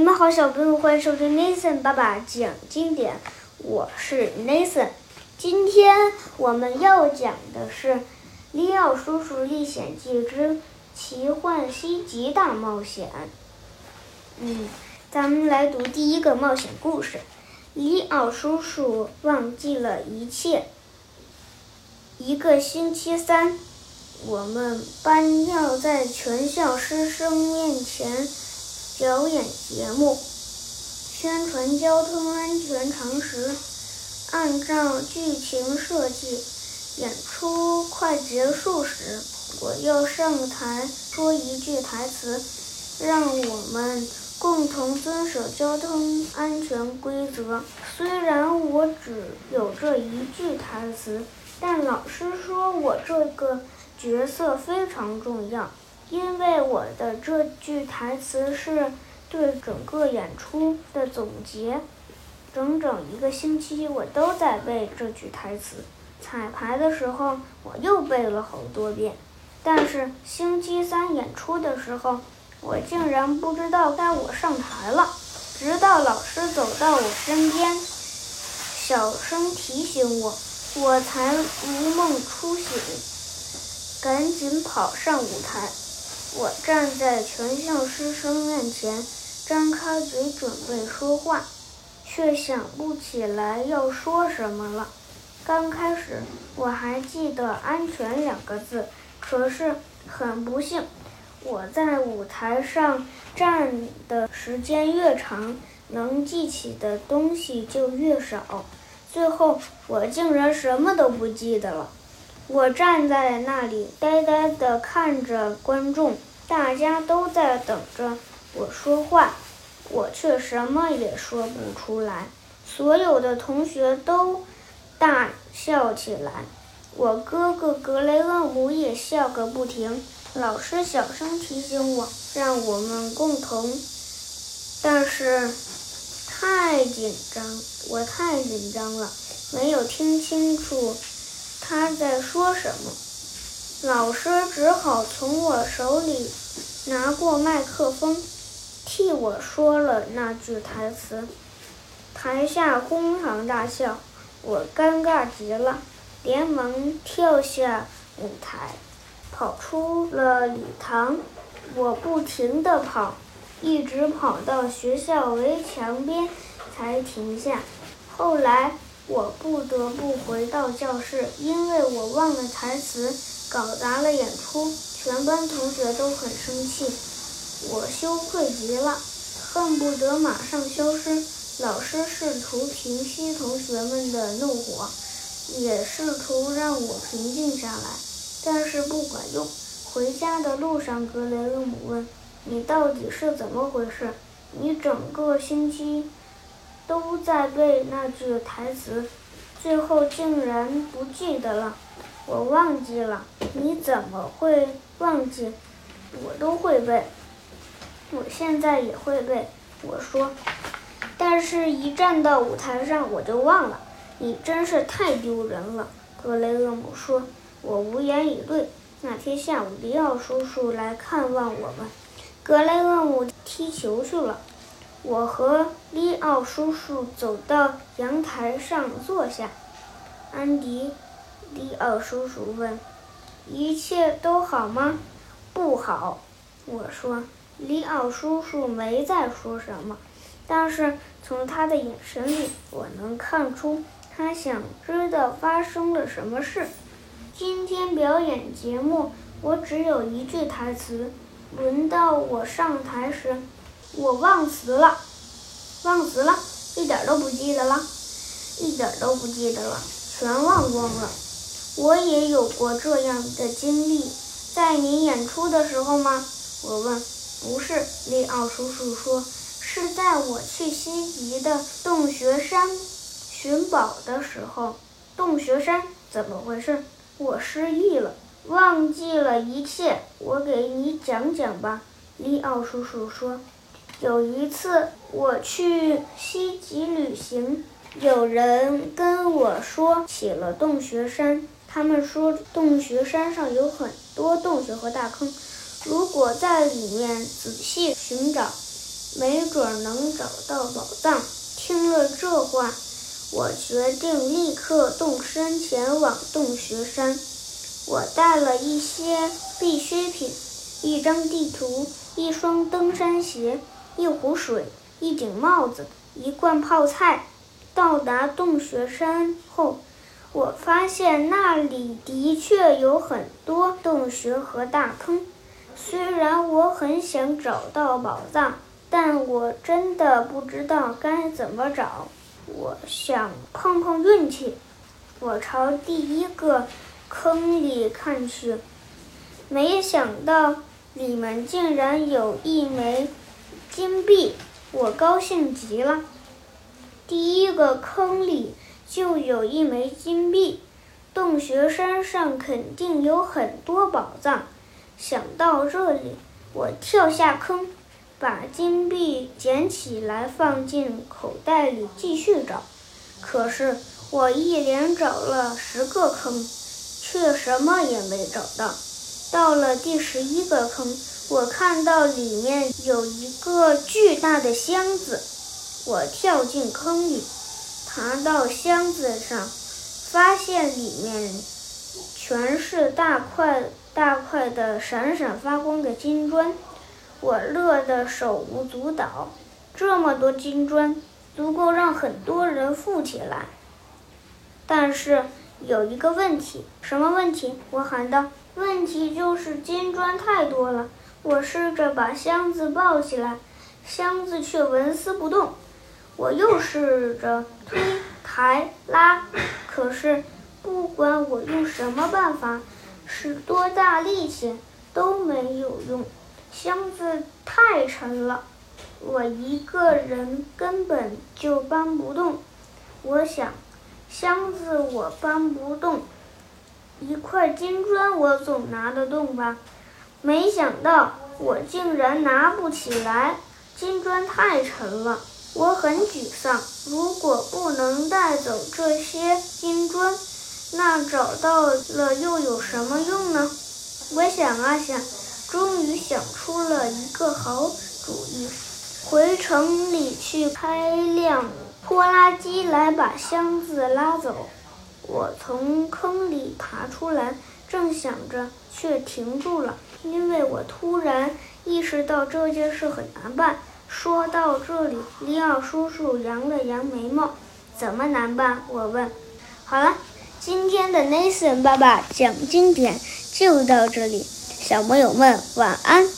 你们好，小朋友，欢迎收听 Nathan 爸爸讲经典。我是 Nathan，今天我们要讲的是《里奥叔叔历险记之奇幻西极大冒险》。嗯，咱们来读第一个冒险故事：里奥叔叔忘记了一切。一个星期三，我们班要在全校师生面前。表演节目，宣传交通安全常识。按照剧情设计，演出快结束时，我要上台说一句台词，让我们共同遵守交通安全规则。虽然我只有这一句台词，但老师说我这个角色非常重要。因为我的这句台词是对整个演出的总结，整整一个星期我都在背这句台词。彩排的时候我又背了好多遍，但是星期三演出的时候，我竟然不知道该我上台了。直到老师走到我身边，小声提醒我，我才如梦初醒，赶紧跑上舞台。我站在全校师生面前，张开嘴准备说话，却想不起来要说什么了。刚开始我还记得“安全”两个字，可是很不幸，我在舞台上站的时间越长，能记起的东西就越少，最后我竟然什么都不记得了。我站在那里，呆呆地看着观众，大家都在等着我说话，我却什么也说不出来。所有的同学都大笑起来，我哥哥格雷厄姆也笑个不停。老师小声提醒我，让我们共同，但是太紧张，我太紧张了，没有听清楚。他在说什么？老师只好从我手里拿过麦克风，替我说了那句台词。台下哄堂大笑，我尴尬极了，连忙跳下舞台，跑出了礼堂。我不停地跑，一直跑到学校围墙边才停下。后来。我不得不回到教室，因为我忘了台词，搞砸了演出。全班同学都很生气，我羞愧极了，恨不得马上消失。老师试图平息同学们的怒火，也试图让我平静下来，但是不管用。回家的路上，格雷厄姆问：“你到底是怎么回事？你整个星期……”都在背那句台词，最后竟然不记得了。我忘记了，你怎么会忘记？我都会背，我现在也会背。我说，但是一站到舞台上我就忘了。你真是太丢人了，格雷厄姆说。我无言以对。那天下午，迪奥叔叔来看望我们，格雷厄姆踢球去了。我和利奥叔叔走到阳台上坐下。安迪，利奥叔叔问：“一切都好吗？”“不好。”我说。利奥叔叔没再说什么，但是从他的眼神里，我能看出他想知道发生了什么事。今天表演节目，我只有一句台词。轮到我上台时。我忘词了，忘词了，一点都不记得了，一点都不记得了，全忘光了。我也有过这样的经历，在你演出的时候吗？我问。不是，利奥叔叔说，是在我去西极的洞穴山寻宝的时候。洞穴山怎么回事？我失忆了，忘记了一切。我给你讲讲吧，利奥叔叔说。有一次我去西极旅行，有人跟我说起了洞穴山。他们说洞穴山上有很多洞穴和大坑，如果在里面仔细寻找，没准能找到宝藏。听了这话，我决定立刻动身前往洞穴山。我带了一些必需品：一张地图、一双登山鞋、一壶水、一顶帽子、一罐泡菜。到达洞穴山后，我发现那里的确有很多洞穴和大坑。虽然我很想找到宝藏，但我真的不知道该怎么找。我想碰碰运气。我朝第一个坑里看去，没想到里面竟然有一枚金币，我高兴极了。第一个坑里就有一枚金币，洞穴山上肯定有很多宝藏。想到这里，我跳下坑，把金币捡起来放进口袋里，继续找。可是我一连找了十个坑，却什么也没找到。到了第十一个坑，我看到里面有一个巨大的箱子。我跳进坑里，爬到箱子上，发现里面全是大块大块的、闪闪发光的金砖。我乐得手舞足蹈。这么多金砖，足够让很多人富起来。但是有一个问题，什么问题？我喊道：“问题就是金砖太多了。”我试着把箱子抱起来，箱子却纹丝不动。我又试着推、抬、拉，可是不管我用什么办法，使多大力气都没有用。箱子太沉了，我一个人根本就搬不动。我想，箱子我搬不动，一块金砖我总拿得动吧？没想到我竟然拿不起来，金砖太沉了。我很沮丧。如果不能带走这些金砖，那找到了又有什么用呢？我想啊想，终于想出了一个好主意：回城里去开辆拖拉机来把箱子拉走。我从坑里爬出来，正想着，却停住了，因为我突然意识到这件事很难办。说到这里，里奥叔叔扬了扬眉毛：“怎么难办？”我问。好了，今天的 Nathan 爸爸讲经典就到这里，小朋友们晚安。